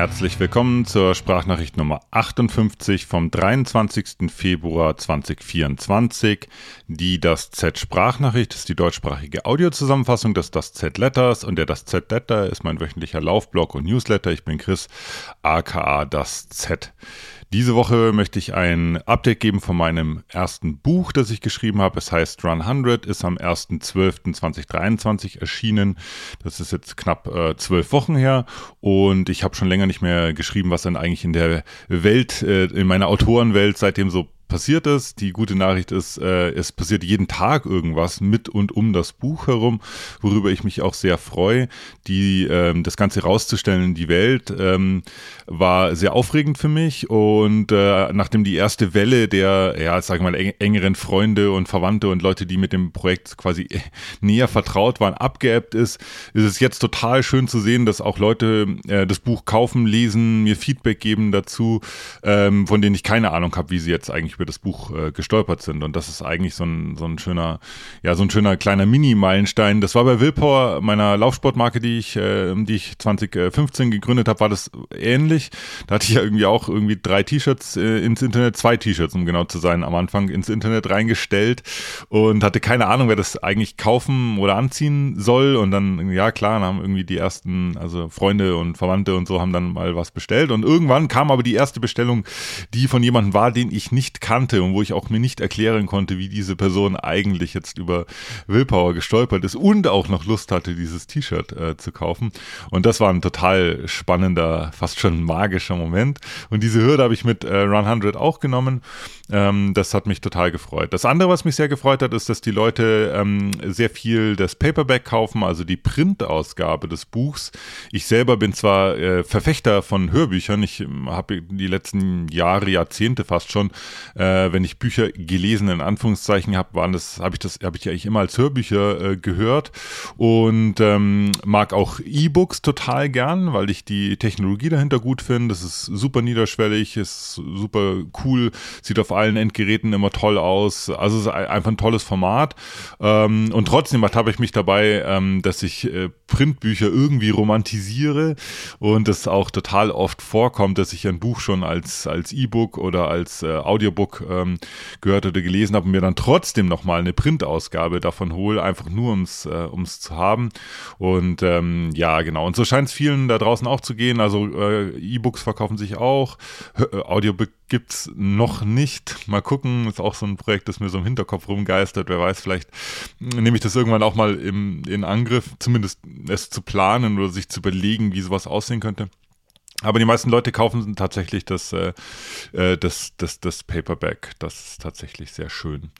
Herzlich willkommen zur Sprachnachricht Nummer 58 vom 23. Februar 2024. Die Das Z Sprachnachricht ist die deutschsprachige Audiozusammenfassung des Das Z Letters und der Das Z Letter ist mein wöchentlicher Laufblog und Newsletter. Ich bin Chris, aka Das Z. Diese Woche möchte ich ein Update geben von meinem ersten Buch, das ich geschrieben habe. Es heißt Run 100, ist am 1.12.2023 erschienen. Das ist jetzt knapp äh, zwölf Wochen her und ich habe schon länger nicht mehr geschrieben, was dann eigentlich in der Welt, äh, in meiner Autorenwelt seitdem so passiert ist. Die gute Nachricht ist, äh, es passiert jeden Tag irgendwas mit und um das Buch herum, worüber ich mich auch sehr freue. Die, ähm, das Ganze rauszustellen in die Welt ähm, war sehr aufregend für mich und äh, nachdem die erste Welle der, ja, sagen wir mal, engeren Freunde und Verwandte und Leute, die mit dem Projekt quasi näher vertraut waren, abgeebbt ist, ist es jetzt total schön zu sehen, dass auch Leute äh, das Buch kaufen, lesen, mir Feedback geben dazu, ähm, von denen ich keine Ahnung habe, wie sie jetzt eigentlich über das Buch äh, gestolpert sind. Und das ist eigentlich so ein, so ein schöner, ja, so ein schöner kleiner Mini-Meilenstein. Das war bei Willpower, meiner Laufsportmarke, die ich, äh, die ich 2015 gegründet habe, war das ähnlich. Da hatte ich ja irgendwie auch irgendwie drei T-Shirts äh, ins Internet, zwei T-Shirts, um genau zu sein, am Anfang ins Internet reingestellt und hatte keine Ahnung, wer das eigentlich kaufen oder anziehen soll. Und dann, ja klar, dann haben irgendwie die ersten, also Freunde und Verwandte und so haben dann mal was bestellt. Und irgendwann kam aber die erste Bestellung, die von jemandem war, den ich nicht kannte und wo ich auch mir nicht erklären konnte, wie diese Person eigentlich jetzt über Willpower gestolpert ist und auch noch Lust hatte, dieses T-Shirt äh, zu kaufen. Und das war ein total spannender, fast schon magischer Moment. Und diese Hürde habe ich mit äh, Run 100 auch genommen. Ähm, das hat mich total gefreut. Das andere, was mich sehr gefreut hat, ist, dass die Leute ähm, sehr viel das Paperback kaufen, also die Printausgabe des Buchs. Ich selber bin zwar äh, Verfechter von Hörbüchern. Ich ähm, habe die letzten Jahre, Jahrzehnte fast schon äh, wenn ich Bücher gelesen in Anführungszeichen habe, waren das, habe ich das, habe ich eigentlich immer als Hörbücher äh, gehört und ähm, mag auch E-Books total gern, weil ich die Technologie dahinter gut finde. Das ist super niederschwellig, ist super cool, sieht auf allen Endgeräten immer toll aus. Also es ist einfach ein tolles Format. Ähm, und trotzdem habe ich mich dabei, ähm, dass ich äh, Printbücher irgendwie romantisiere und es auch total oft vorkommt, dass ich ein Buch schon als als E-Book oder als äh, Audiobook ähm, gehört oder gelesen habe und mir dann trotzdem nochmal eine Printausgabe davon hole, einfach nur ums äh, ums zu haben. Und ähm, ja, genau. Und so scheint es vielen da draußen auch zu gehen. Also äh, E-Books verkaufen sich auch, äh, Audiobook es noch nicht. Mal gucken, ist auch so ein Projekt, das mir so im Hinterkopf rumgeistert. Wer weiß, vielleicht nehme ich das irgendwann auch mal im, in Angriff, zumindest es zu planen oder sich zu überlegen, wie sowas aussehen könnte. Aber die meisten Leute kaufen tatsächlich das, äh, äh, das, das, das Paperback. Das ist tatsächlich sehr schön.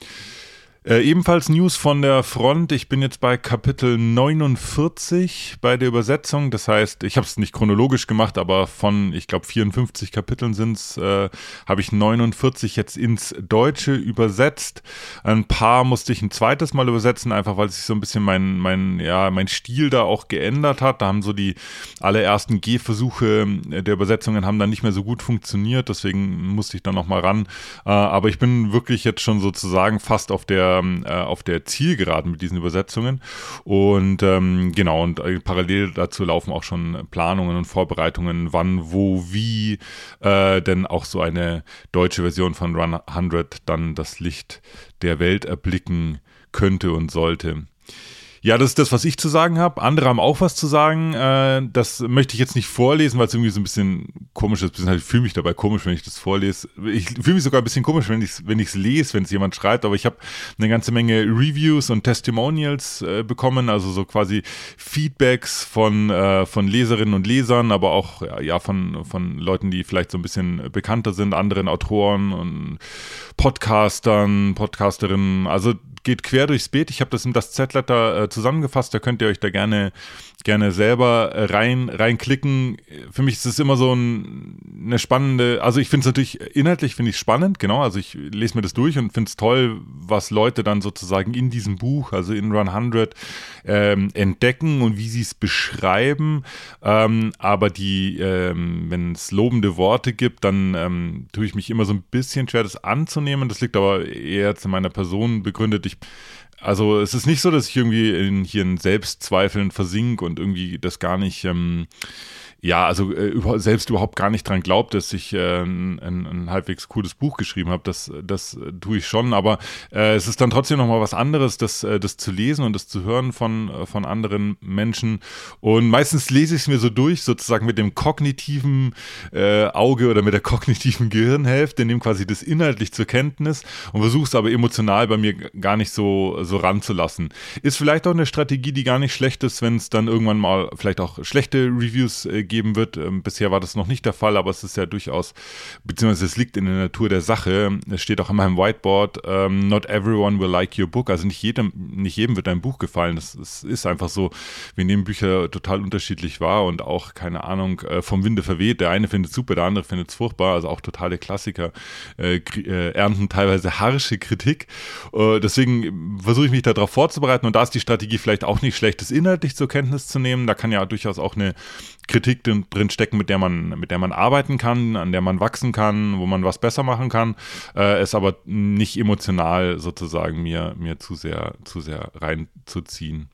Äh, ebenfalls News von der Front. Ich bin jetzt bei Kapitel 49 bei der Übersetzung. Das heißt, ich habe es nicht chronologisch gemacht, aber von, ich glaube, 54 Kapiteln sind es, äh, habe ich 49 jetzt ins Deutsche übersetzt. Ein paar musste ich ein zweites Mal übersetzen, einfach weil sich so ein bisschen mein, mein, ja, mein Stil da auch geändert hat. Da haben so die allerersten Gehversuche der Übersetzungen haben dann nicht mehr so gut funktioniert. Deswegen musste ich da nochmal ran. Äh, aber ich bin wirklich jetzt schon sozusagen fast auf der ähm, äh, auf der Zielgeraden mit diesen Übersetzungen. Und ähm, genau, und äh, parallel dazu laufen auch schon Planungen und Vorbereitungen, wann, wo, wie äh, denn auch so eine deutsche Version von Run 100 dann das Licht der Welt erblicken könnte und sollte. Ja, das ist das, was ich zu sagen habe. Andere haben auch was zu sagen. Äh, das möchte ich jetzt nicht vorlesen, weil es irgendwie so ein bisschen komisch ist. Ich fühle mich dabei komisch, wenn ich das vorlese. Ich fühle mich sogar ein bisschen komisch, wenn ich es wenn lese, wenn es jemand schreibt. Aber ich habe eine ganze Menge Reviews und Testimonials äh, bekommen, also so quasi Feedbacks von, äh, von Leserinnen und Lesern, aber auch ja, von, von Leuten, die vielleicht so ein bisschen bekannter sind, anderen Autoren und Podcastern, Podcasterinnen. Also geht quer durchs Beet. Ich habe das in das Z-Letter äh, zusammengefasst. Da könnt ihr euch da gerne gerne selber äh, rein reinklicken. Für mich ist es immer so ein, eine spannende. Also ich finde es natürlich inhaltlich finde ich spannend. Genau. Also ich lese mir das durch und finde es toll, was Leute dann sozusagen in diesem Buch, also in Run 100 ähm, entdecken und wie sie es beschreiben. Ähm, aber die, ähm, wenn es lobende Worte gibt, dann ähm, tue ich mich immer so ein bisschen schwer, das anzunehmen. Das liegt aber eher zu meiner Person begründet ich, also es ist nicht so, dass ich irgendwie in, hier in Selbstzweifeln versink und irgendwie das gar nicht, ähm, ja, also äh, selbst überhaupt gar nicht dran glaubt, dass ich äh, ein, ein, halbwegs cooles Buch geschrieben habe. Das, das tue ich schon, aber äh, es ist dann trotzdem nochmal was anderes, das, äh, das zu lesen und das zu hören von, äh, von anderen Menschen. Und meistens lese ich es mir so durch, sozusagen mit dem kognitiven äh, Auge oder mit der kognitiven Gehirnhälfte, nehme quasi das inhaltlich zur Kenntnis und versuche es aber emotional bei mir gar nicht so, so ranzulassen. Ist vielleicht auch eine Strategie, die gar nicht schlecht ist, wenn es dann irgendwann mal vielleicht auch schlechte Reviews äh, geben wird. Ähm, bisher war das noch nicht der Fall, aber es ist ja durchaus, beziehungsweise es liegt in der Natur der Sache. Es steht auch an meinem Whiteboard, ähm, not everyone will like your book. Also nicht jedem, nicht jedem wird dein Buch gefallen. Das, das ist einfach so. Wir nehmen Bücher total unterschiedlich wahr und auch, keine Ahnung, äh, vom Winde verweht. Der eine findet es super, der andere findet es furchtbar. Also auch totale Klassiker äh, äh, ernten teilweise harsche Kritik. Äh, deswegen versuche ich mich darauf vorzubereiten und da ist die Strategie vielleicht auch nicht schlecht, das inhaltlich zur Kenntnis zu nehmen. Da kann ja durchaus auch eine Kritik drin stecken, mit der man, mit der man arbeiten kann, an der man wachsen kann, wo man was besser machen kann, äh, es aber nicht emotional sozusagen mir, mir zu sehr, zu sehr reinzuziehen.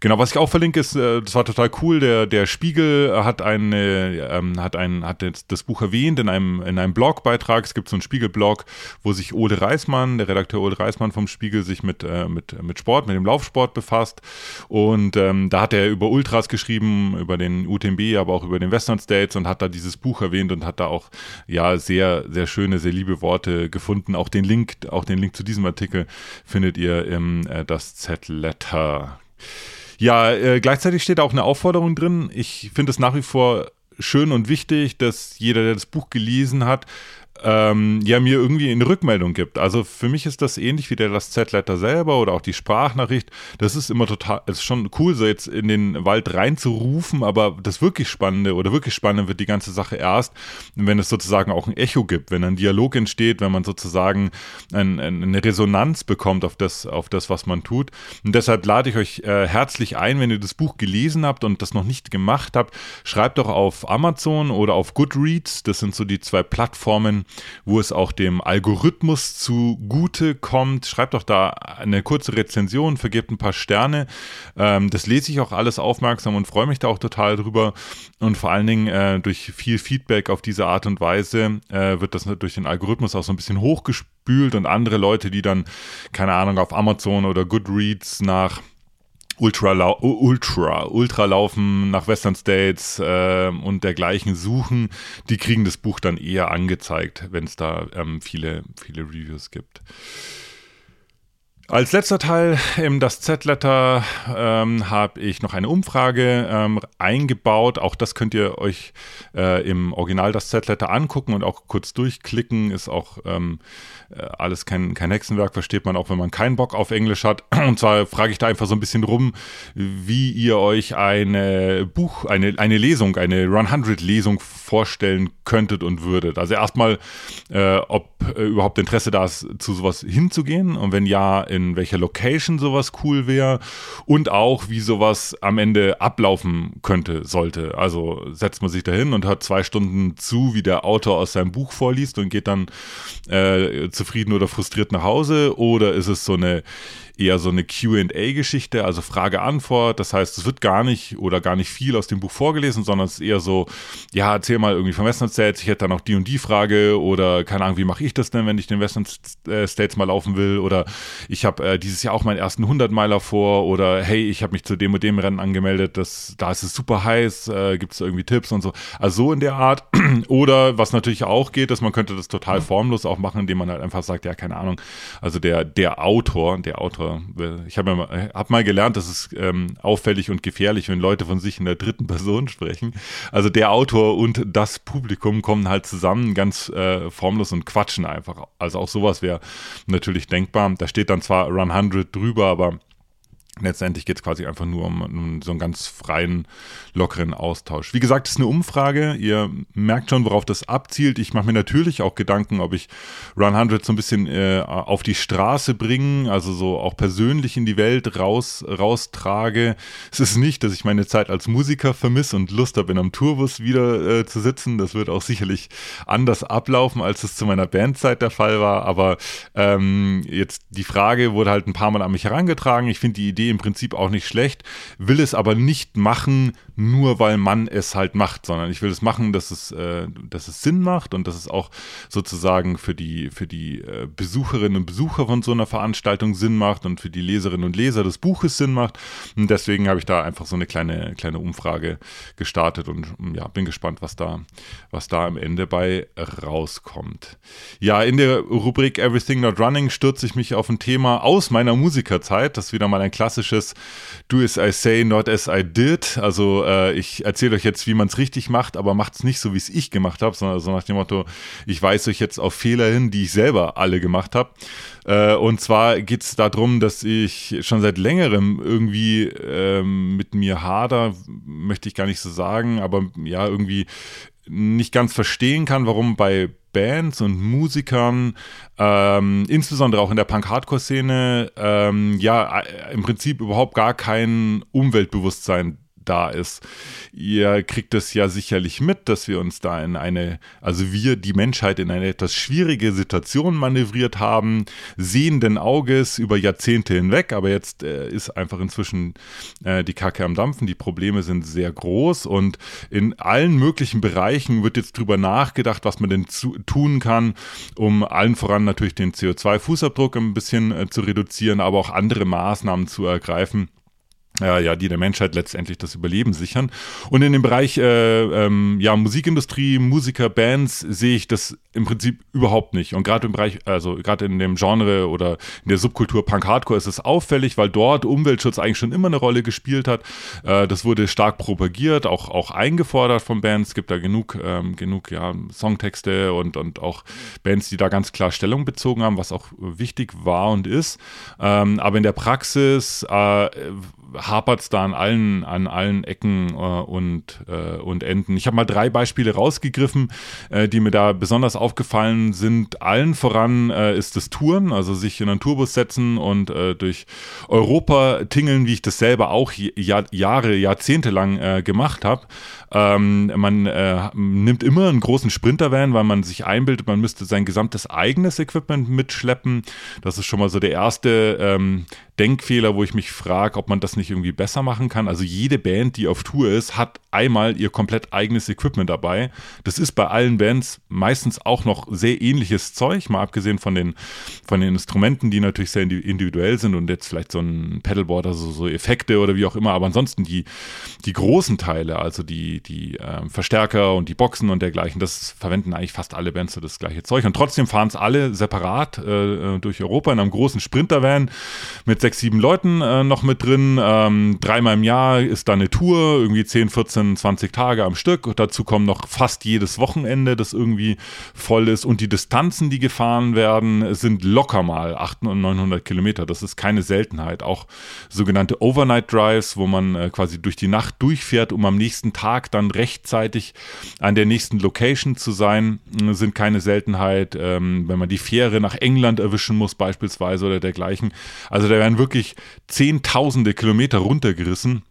Genau, was ich auch verlinke, ist, äh, das war total cool, der, der Spiegel hat, eine, ähm, hat, ein, hat das Buch erwähnt in einem, in einem Blogbeitrag. Es gibt so einen Spiegel-Blog, wo sich Ole Reismann, der Redakteur Ole Reismann vom Spiegel, sich mit, äh, mit, mit Sport, mit dem Laufsport befasst. Und ähm, da hat er über Ultras geschrieben, über den UTMB, aber auch über den Western States und hat da dieses Buch erwähnt und hat da auch ja sehr, sehr schöne, sehr liebe Worte gefunden. Auch den Link, auch den Link zu diesem Artikel findet ihr im äh, Das Z-Letter. Ja, äh, gleichzeitig steht auch eine Aufforderung drin. Ich finde es nach wie vor schön und wichtig, dass jeder, der das Buch gelesen hat, ähm, ja mir irgendwie eine Rückmeldung gibt. Also für mich ist das ähnlich wie der Last Z-Letter selber oder auch die Sprachnachricht. Das ist immer total, es ist schon cool, so jetzt in den Wald reinzurufen, aber das wirklich Spannende oder wirklich Spannende wird die ganze Sache erst, wenn es sozusagen auch ein Echo gibt, wenn ein Dialog entsteht, wenn man sozusagen ein, ein, eine Resonanz bekommt auf das, auf das, was man tut. Und deshalb lade ich euch äh, herzlich ein, wenn ihr das Buch gelesen habt und das noch nicht gemacht habt, schreibt doch auf Amazon oder auf Goodreads. Das sind so die zwei Plattformen, wo es auch dem Algorithmus zugute kommt. Schreibt doch da eine kurze Rezension, vergebt ein paar Sterne. Ähm, das lese ich auch alles aufmerksam und freue mich da auch total drüber. Und vor allen Dingen äh, durch viel Feedback auf diese Art und Weise äh, wird das durch den Algorithmus auch so ein bisschen hochgespült und andere Leute, die dann, keine Ahnung, auf Amazon oder Goodreads nach Ultra, Ultra, Ultra laufen nach Western States äh, und dergleichen suchen, die kriegen das Buch dann eher angezeigt, wenn es da ähm, viele, viele Reviews gibt. Als letzter Teil im Das Z-Letter ähm, habe ich noch eine Umfrage ähm, eingebaut. Auch das könnt ihr euch äh, im Original Das Z-Letter angucken und auch kurz durchklicken. Ist auch ähm, äh, alles kein, kein Hexenwerk, versteht man auch, wenn man keinen Bock auf Englisch hat. Und zwar frage ich da einfach so ein bisschen rum, wie ihr euch eine Buch, eine, eine Lesung, eine Run 100 Lesung vorstellen könntet und würdet. Also erstmal, äh, ob äh, überhaupt Interesse da ist, zu sowas hinzugehen und wenn ja, in welcher Location sowas cool wäre und auch, wie sowas am Ende ablaufen könnte, sollte. Also setzt man sich da hin und hört zwei Stunden zu, wie der Autor aus seinem Buch vorliest und geht dann äh, zufrieden oder frustriert nach Hause oder ist es so eine eher so eine QA-Geschichte, also Frage-Antwort. Das heißt, es wird gar nicht oder gar nicht viel aus dem Buch vorgelesen, sondern es ist eher so, ja, erzähl mal irgendwie von Western States, ich hätte dann noch die und die Frage oder keine Ahnung, wie mache ich das denn, wenn ich den Western äh, States mal laufen will oder ich habe äh, dieses Jahr auch meinen ersten 100-Meiler vor oder hey, ich habe mich zu dem und dem Rennen angemeldet, das, da ist es super heiß, äh, gibt es irgendwie Tipps und so. Also so in der Art. oder was natürlich auch geht, dass man könnte das total formlos auch machen, indem man halt einfach sagt, ja, keine Ahnung, also der, der Autor, der Autor äh, ich habe mal, hab mal gelernt, dass es ähm, auffällig und gefährlich, wenn Leute von sich in der dritten Person sprechen. Also der Autor und das Publikum kommen halt zusammen, ganz äh, formlos und quatschen einfach. Also auch sowas wäre natürlich denkbar. Da steht dann zwar Run 100 drüber, aber Letztendlich geht es quasi einfach nur um, um, so einen ganz freien, lockeren Austausch. Wie gesagt, es ist eine Umfrage. Ihr merkt schon, worauf das abzielt. Ich mache mir natürlich auch Gedanken, ob ich Run 100 so ein bisschen äh, auf die Straße bringen, also so auch persönlich in die Welt raus, raustrage. Es ist nicht, dass ich meine Zeit als Musiker vermisse und Lust habe, in einem Tourbus wieder äh, zu sitzen. Das wird auch sicherlich anders ablaufen, als es zu meiner Bandzeit der Fall war. Aber ähm, jetzt die Frage wurde halt ein paar Mal an mich herangetragen. Ich finde die Idee Idee im Prinzip auch nicht schlecht, will es aber nicht machen, nur weil man es halt macht, sondern ich will es machen, dass es, äh, dass es Sinn macht und dass es auch sozusagen für die, für die äh, Besucherinnen und Besucher von so einer Veranstaltung Sinn macht und für die Leserinnen und Leser des Buches Sinn macht. Und deswegen habe ich da einfach so eine kleine, kleine Umfrage gestartet und ja, bin gespannt, was da, was da am Ende bei rauskommt. Ja, in der Rubrik Everything Not Running stürze ich mich auf ein Thema aus meiner Musikerzeit. Das ist wieder mal ein klassisches Do as I say, not as I did. Also äh, ich erzähle euch jetzt, wie man es richtig macht, aber macht es nicht so, wie es ich gemacht habe, sondern so nach dem Motto, ich weise euch jetzt auf Fehler hin, die ich selber alle gemacht habe. Äh, und zwar geht es darum, dass ich schon seit längerem irgendwie ähm, mit mir hader, möchte ich gar nicht so sagen, aber ja, irgendwie nicht ganz verstehen kann, warum bei Bands und Musikern, ähm, insbesondere auch in der Punk-Hardcore-Szene, ähm, ja, äh, im Prinzip überhaupt gar kein Umweltbewusstsein da ist. Ihr kriegt es ja sicherlich mit, dass wir uns da in eine, also wir, die Menschheit, in eine etwas schwierige Situation manövriert haben, sehenden Auges über Jahrzehnte hinweg, aber jetzt äh, ist einfach inzwischen äh, die Kacke am Dampfen, die Probleme sind sehr groß. Und in allen möglichen Bereichen wird jetzt drüber nachgedacht, was man denn zu, tun kann, um allen voran natürlich den CO2-Fußabdruck ein bisschen äh, zu reduzieren, aber auch andere Maßnahmen zu ergreifen äh, ja, die der Menschheit letztendlich das Überleben sichern. Und in dem Bereich äh, ähm, ja, Musikindustrie, Musiker, Bands sehe ich das im Prinzip überhaupt nicht. Und gerade im Bereich, also gerade in dem Genre oder in der Subkultur Punk Hardcore ist es auffällig, weil dort Umweltschutz eigentlich schon immer eine Rolle gespielt hat. Äh, das wurde stark propagiert, auch, auch eingefordert von Bands. Es gibt da genug, ähm, genug ja, Songtexte und, und auch Bands, die da ganz klar Stellung bezogen haben, was auch wichtig war und ist. Ähm, aber in der Praxis äh, hapert es da an allen, an allen Ecken äh, und, äh, und Enden. Ich habe mal drei Beispiele rausgegriffen, äh, die mir da besonders aufgefallen sind. Allen voran äh, ist das Touren, also sich in einen Tourbus setzen und äh, durch Europa tingeln, wie ich das selber auch Jahr, Jahre, Jahrzehnte lang äh, gemacht habe. Ähm, man äh, nimmt immer einen großen Sprintervan, weil man sich einbildet, man müsste sein gesamtes eigenes Equipment mitschleppen. Das ist schon mal so der erste ähm, Denkfehler, wo ich mich frage, ob man das nicht irgendwie besser machen kann. Also jede Band, die auf Tour ist, hat einmal ihr komplett eigenes Equipment dabei. Das ist bei allen Bands meistens auch noch sehr ähnliches Zeug, mal abgesehen von den, von den Instrumenten, die natürlich sehr individuell sind und jetzt vielleicht so ein Pedalboard, also so Effekte oder wie auch immer, aber ansonsten die, die großen Teile, also die, die äh, Verstärker und die Boxen und dergleichen, das verwenden eigentlich fast alle Bands so das gleiche Zeug und trotzdem fahren es alle separat äh, äh, durch Europa in einem großen Sprintervan mit sechs, sieben Leuten äh, noch mit drin. Ähm, dreimal im Jahr ist da eine Tour, irgendwie 10, 14, 20 Tage am Stück. Und dazu kommen noch fast jedes Wochenende, das irgendwie voll ist. Und die Distanzen, die gefahren werden, sind locker mal 800 und 900 Kilometer. Das ist keine Seltenheit. Auch sogenannte Overnight Drives, wo man äh, quasi durch die Nacht durchfährt, um am nächsten Tag dann rechtzeitig an der nächsten Location zu sein, sind keine Seltenheit. Ähm, wenn man die Fähre nach England erwischen muss beispielsweise oder dergleichen. Also da werden wirklich Zehntausende Kilometer runtergerissen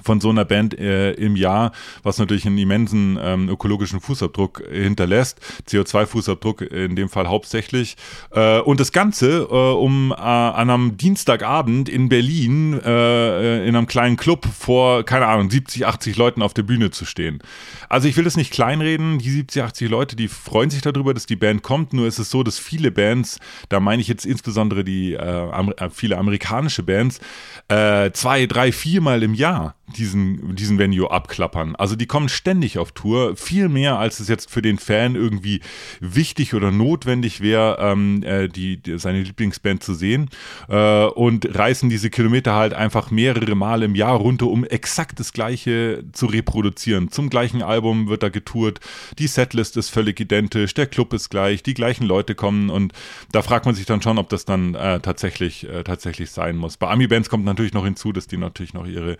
von so einer Band äh, im Jahr, was natürlich einen immensen ähm, ökologischen Fußabdruck hinterlässt, CO2-Fußabdruck in dem Fall hauptsächlich. Äh, und das Ganze äh, um äh, an einem Dienstagabend in Berlin äh, in einem kleinen Club vor, keine Ahnung, 70, 80 Leuten auf der Bühne zu stehen. Also ich will das nicht kleinreden, die 70, 80 Leute, die freuen sich darüber, dass die Band kommt, nur ist es so, dass viele Bands, da meine ich jetzt insbesondere die äh, viele amerikanische Bands, zwei, drei, viermal im Jahr diesen, diesen Venue abklappern. Also die kommen ständig auf Tour, viel mehr als es jetzt für den Fan irgendwie wichtig oder notwendig wäre, ähm, äh, die, die, seine Lieblingsband zu sehen äh, und reißen diese Kilometer halt einfach mehrere Male im Jahr runter, um exakt das gleiche zu reproduzieren. Zum gleichen Album wird da getourt, die Setlist ist völlig identisch, der Club ist gleich, die gleichen Leute kommen und da fragt man sich dann schon, ob das dann äh, tatsächlich, äh, tatsächlich sein muss. Bei Ami-Bands kommt natürlich noch hinzu, dass die natürlich noch ihre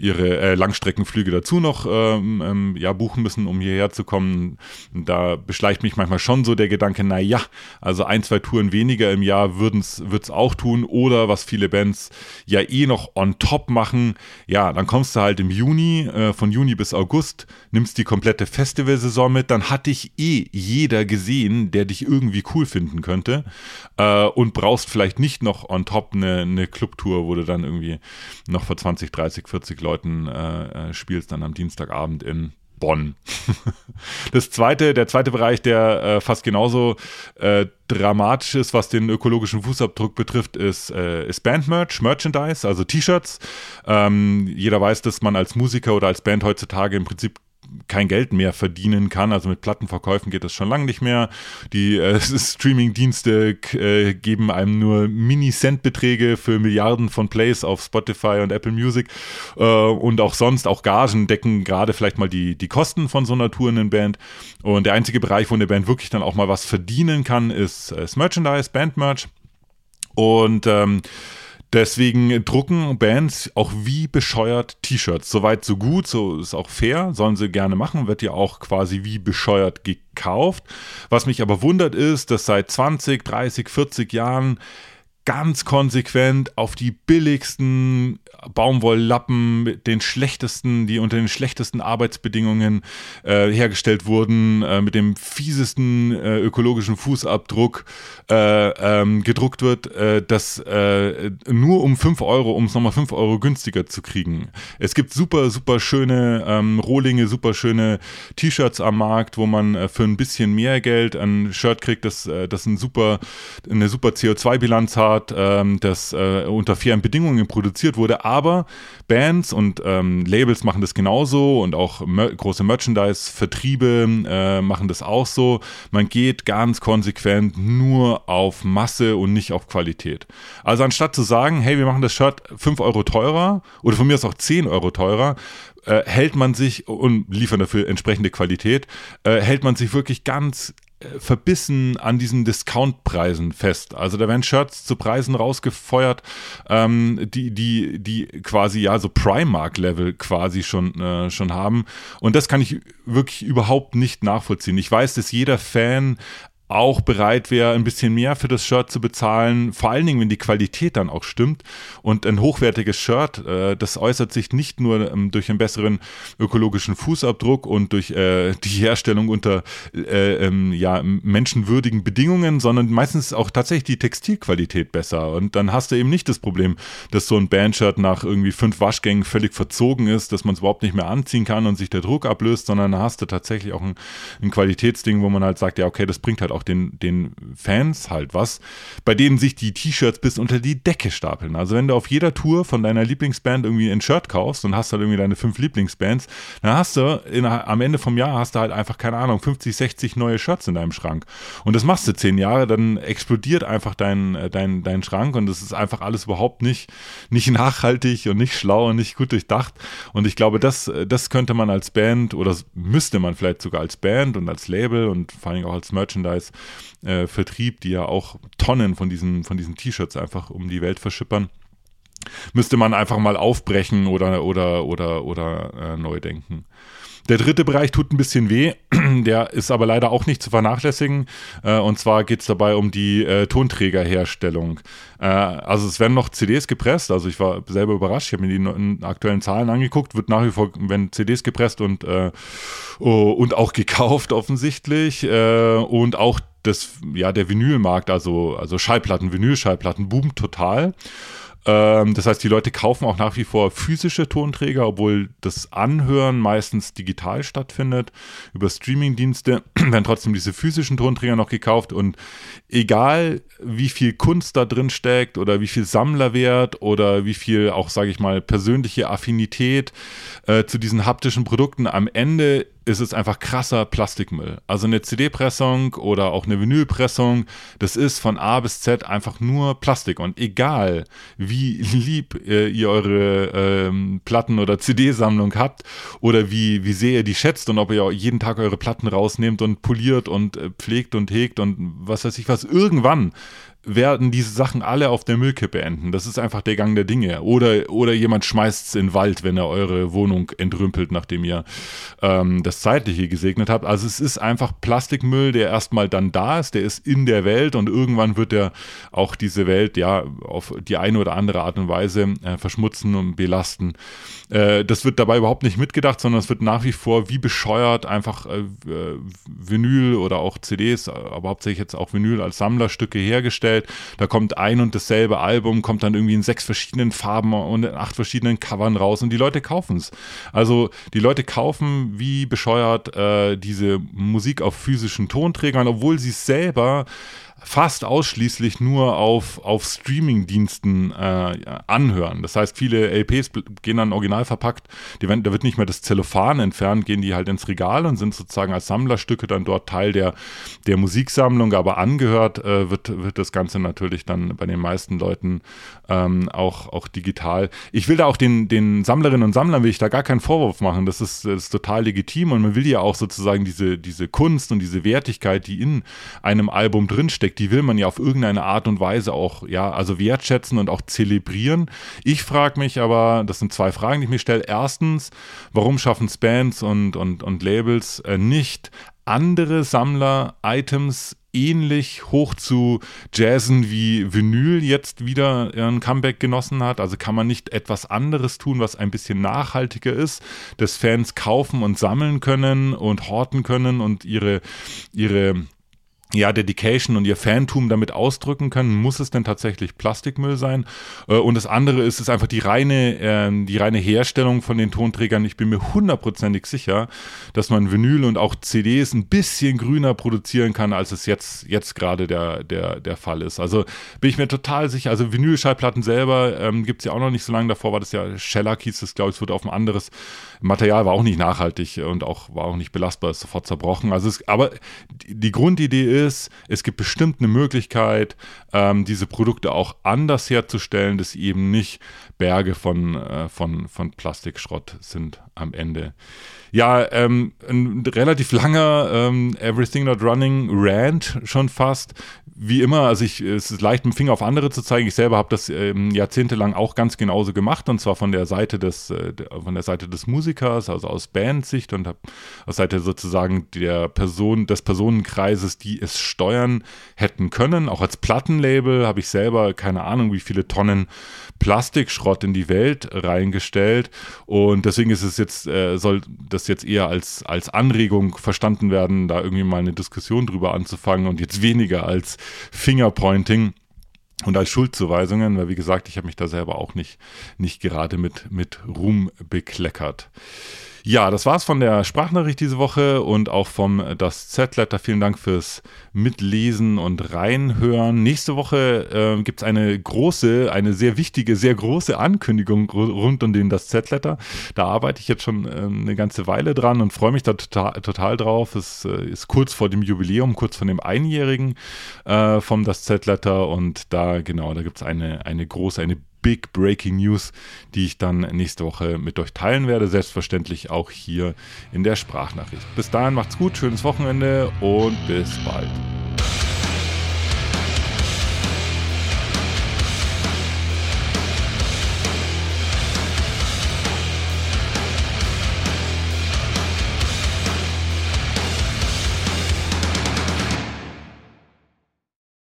ihre äh, Langstreckenflüge dazu noch ähm, ähm, ja, buchen müssen, um hierher zu kommen. Da beschleicht mich manchmal schon so der Gedanke, naja, also ein, zwei Touren weniger im Jahr würden es auch tun oder was viele Bands ja eh noch on top machen, ja, dann kommst du halt im Juni, äh, von Juni bis August, nimmst die komplette Festivalsaison mit, dann hat dich eh jeder gesehen, der dich irgendwie cool finden könnte äh, und brauchst vielleicht nicht noch on top eine, eine Clubtour, wo du dann irgendwie noch vor 20, 30, 40 Leuten äh, äh, spielst, dann am Dienstagabend in Bonn. Das zweite, der zweite Bereich, der äh, fast genauso äh, dramatisch ist, was den ökologischen Fußabdruck betrifft, ist, äh, ist Bandmerch, Merchandise, also T-Shirts. Ähm, jeder weiß, dass man als Musiker oder als Band heutzutage im Prinzip kein Geld mehr verdienen kann. Also mit Plattenverkäufen geht das schon lange nicht mehr. Die äh, Streaming-Dienste äh, geben einem nur Mini-Cent-Beträge für Milliarden von Plays auf Spotify und Apple Music. Äh, und auch sonst, auch Gagen decken gerade vielleicht mal die, die Kosten von so einer Tour in den Band. Und der einzige Bereich, wo eine Band wirklich dann auch mal was verdienen kann, ist, ist Merchandise, Band-Merch. Und ähm, Deswegen drucken Bands auch wie bescheuert T-Shirts. Soweit so gut, so ist auch fair, sollen sie gerne machen, wird ja auch quasi wie bescheuert gekauft. Was mich aber wundert ist, dass seit 20, 30, 40 Jahren ganz konsequent auf die billigsten Baumwolllappen mit den schlechtesten, die unter den schlechtesten Arbeitsbedingungen äh, hergestellt wurden, äh, mit dem fiesesten äh, ökologischen Fußabdruck äh, ähm, gedruckt wird, äh, das äh, nur um 5 Euro, um es nochmal 5 Euro günstiger zu kriegen. Es gibt super, super schöne ähm, Rohlinge, super schöne T-Shirts am Markt, wo man für ein bisschen mehr Geld ein Shirt kriegt, das, das ein super, eine super CO2-Bilanz hat, ähm, das unter fairen Bedingungen produziert wurde, aber Bands und ähm, Labels machen das genauso und auch mer große Merchandise-Vertriebe äh, machen das auch so. Man geht ganz konsequent nur auf Masse und nicht auf Qualität. Also anstatt zu sagen, hey, wir machen das Shirt 5 Euro teurer oder von mir aus auch 10 Euro teurer, äh, hält man sich und liefern dafür entsprechende Qualität, äh, hält man sich wirklich ganz verbissen an diesen Discountpreisen fest. Also da werden Shirts zu Preisen rausgefeuert, ähm, die, die, die quasi ja so Primark-Level quasi schon, äh, schon haben. Und das kann ich wirklich überhaupt nicht nachvollziehen. Ich weiß, dass jeder Fan auch bereit wäre, ein bisschen mehr für das Shirt zu bezahlen, vor allen Dingen, wenn die Qualität dann auch stimmt. Und ein hochwertiges Shirt, äh, das äußert sich nicht nur ähm, durch einen besseren ökologischen Fußabdruck und durch äh, die Herstellung unter äh, ähm, ja, menschenwürdigen Bedingungen, sondern meistens auch tatsächlich die Textilqualität besser. Und dann hast du eben nicht das Problem, dass so ein Bandshirt nach irgendwie fünf Waschgängen völlig verzogen ist, dass man es überhaupt nicht mehr anziehen kann und sich der Druck ablöst, sondern hast du tatsächlich auch ein, ein Qualitätsding, wo man halt sagt, ja, okay, das bringt halt auch auch den, den Fans halt was, bei denen sich die T-Shirts bis unter die Decke stapeln. Also wenn du auf jeder Tour von deiner Lieblingsband irgendwie ein Shirt kaufst und hast halt irgendwie deine fünf Lieblingsbands, dann hast du in, am Ende vom Jahr hast du halt einfach, keine Ahnung, 50, 60 neue Shirts in deinem Schrank. Und das machst du zehn Jahre, dann explodiert einfach dein, äh, dein, dein Schrank und das ist einfach alles überhaupt nicht, nicht nachhaltig und nicht schlau und nicht gut durchdacht. Und ich glaube, das, das könnte man als Band oder müsste man vielleicht sogar als Band und als Label und vor allem auch als Merchandise äh, Vertrieb, die ja auch Tonnen von diesen, von diesen T-Shirts einfach um die Welt verschippern, müsste man einfach mal aufbrechen oder, oder, oder, oder äh, neu denken. Der dritte Bereich tut ein bisschen weh, der ist aber leider auch nicht zu vernachlässigen. Äh, und zwar geht es dabei um die äh, Tonträgerherstellung. Äh, also es werden noch CDs gepresst, also ich war selber überrascht, ich habe mir die aktuellen Zahlen angeguckt, wird nach wie vor, wenn CDs gepresst und, äh, oh, und auch gekauft offensichtlich äh, und auch das, ja, der Vinylmarkt, also, also Schallplatten, Vinylschallplatten boomt total. Ähm, das heißt, die Leute kaufen auch nach wie vor physische Tonträger, obwohl das Anhören meistens digital stattfindet. Über Streamingdienste werden trotzdem diese physischen Tonträger noch gekauft und egal wie viel Kunst da drin steckt oder wie viel Sammlerwert oder wie viel auch, sage ich mal, persönliche Affinität äh, zu diesen haptischen Produkten, am Ende ist es einfach krasser Plastikmüll. Also eine CD-Pressung oder auch eine Vinylpressung, das ist von A bis Z einfach nur Plastik. Und egal, wie lieb äh, ihr eure ähm, Platten- oder CD-Sammlung habt oder wie, wie sehr ihr die schätzt und ob ihr jeden Tag eure Platten rausnehmt und poliert und äh, pflegt und hegt und was weiß ich was, irgendwann werden diese Sachen alle auf der Müllkippe enden. Das ist einfach der Gang der Dinge. Oder, oder jemand schmeißt es in den Wald, wenn er eure Wohnung entrümpelt, nachdem ihr ähm, das Zeitliche gesegnet habt. Also es ist einfach Plastikmüll, der erstmal dann da ist, der ist in der Welt und irgendwann wird er auch diese Welt ja auf die eine oder andere Art und Weise äh, verschmutzen und belasten. Äh, das wird dabei überhaupt nicht mitgedacht, sondern es wird nach wie vor wie bescheuert einfach äh, Vinyl oder auch CDs, aber hauptsächlich jetzt auch Vinyl als Sammlerstücke hergestellt. Da kommt ein und dasselbe Album, kommt dann irgendwie in sechs verschiedenen Farben und in acht verschiedenen Covern raus und die Leute kaufen es. Also die Leute kaufen wie bescheuert äh, diese Musik auf physischen Tonträgern, obwohl sie es selber fast ausschließlich nur auf, auf Streaming-Diensten äh, anhören. Das heißt, viele LPs gehen dann original verpackt, die da wird nicht mehr das Zellophan entfernt, gehen die halt ins Regal und sind sozusagen als Sammlerstücke dann dort Teil der, der Musiksammlung, aber angehört äh, wird, wird das Ganze natürlich dann bei den meisten Leuten ähm, auch, auch digital. Ich will da auch den, den Sammlerinnen und Sammlern will ich da gar keinen Vorwurf machen, das ist, das ist total legitim und man will ja auch sozusagen diese, diese Kunst und diese Wertigkeit, die in einem Album drinsteckt, Musik, die will man ja auf irgendeine Art und Weise auch, ja, also wertschätzen und auch zelebrieren. Ich frage mich aber, das sind zwei Fragen, die ich mir stelle. Erstens, warum schaffen es Bands und, und, und Labels äh, nicht, andere Sammler-Items ähnlich hoch zu Jazzen wie Vinyl jetzt wieder ein Comeback genossen hat. Also kann man nicht etwas anderes tun, was ein bisschen nachhaltiger ist, dass Fans kaufen und sammeln können und horten können und ihre, ihre ja, Dedication und ihr Fantum damit ausdrücken können, muss es denn tatsächlich Plastikmüll sein? Äh, und das andere ist, ist einfach die reine, äh, die reine Herstellung von den Tonträgern. Ich bin mir hundertprozentig sicher, dass man Vinyl und auch CDs ein bisschen grüner produzieren kann, als es jetzt, jetzt gerade der, der, der Fall ist. Also bin ich mir total sicher. Also Vinylschallplatten selber ähm, gibt es ja auch noch nicht so lange. Davor war das ja Shellac hieß es, glaube ich, es wurde auf ein anderes Material, war auch nicht nachhaltig und auch war auch nicht belastbar, ist sofort zerbrochen. Also es, aber die Grundidee ist, es gibt bestimmt eine Möglichkeit, ähm, diese Produkte auch anders herzustellen, dass sie eben nicht Berge von, äh, von, von Plastikschrott sind am Ende. Ja, ähm, ein relativ langer ähm, Everything Not Running Rant schon fast wie immer, also ich, es ist leicht, mit dem Finger auf andere zu zeigen. Ich selber habe das ähm, jahrzehntelang auch ganz genauso gemacht und zwar von der Seite des, äh, von der Seite des Musikers, also aus Bandsicht und habe aus Seite sozusagen der Person, des Personenkreises, die es steuern hätten können. Auch als Plattenlabel habe ich selber keine Ahnung, wie viele Tonnen Plastikschrott in die Welt reingestellt und deswegen ist es jetzt, äh, soll das jetzt eher als, als Anregung verstanden werden, da irgendwie mal eine Diskussion drüber anzufangen und jetzt weniger als Fingerpointing und als Schuldzuweisungen, weil wie gesagt, ich habe mich da selber auch nicht, nicht gerade mit, mit Ruhm bekleckert. Ja, das war's von der Sprachnachricht diese Woche und auch vom Das Z-Letter. Vielen Dank fürs Mitlesen und Reinhören. Nächste Woche äh, gibt es eine große, eine sehr wichtige, sehr große Ankündigung rund um den Das Z-Letter. Da arbeite ich jetzt schon äh, eine ganze Weile dran und freue mich da total, total drauf. Es äh, ist kurz vor dem Jubiläum, kurz vor dem Einjährigen äh, vom Das Z-Letter und da, genau, da gibt es eine, eine große, eine Big Breaking News, die ich dann nächste Woche mit euch teilen werde. Selbstverständlich auch hier in der Sprachnachricht. Bis dahin macht's gut, schönes Wochenende und bis bald.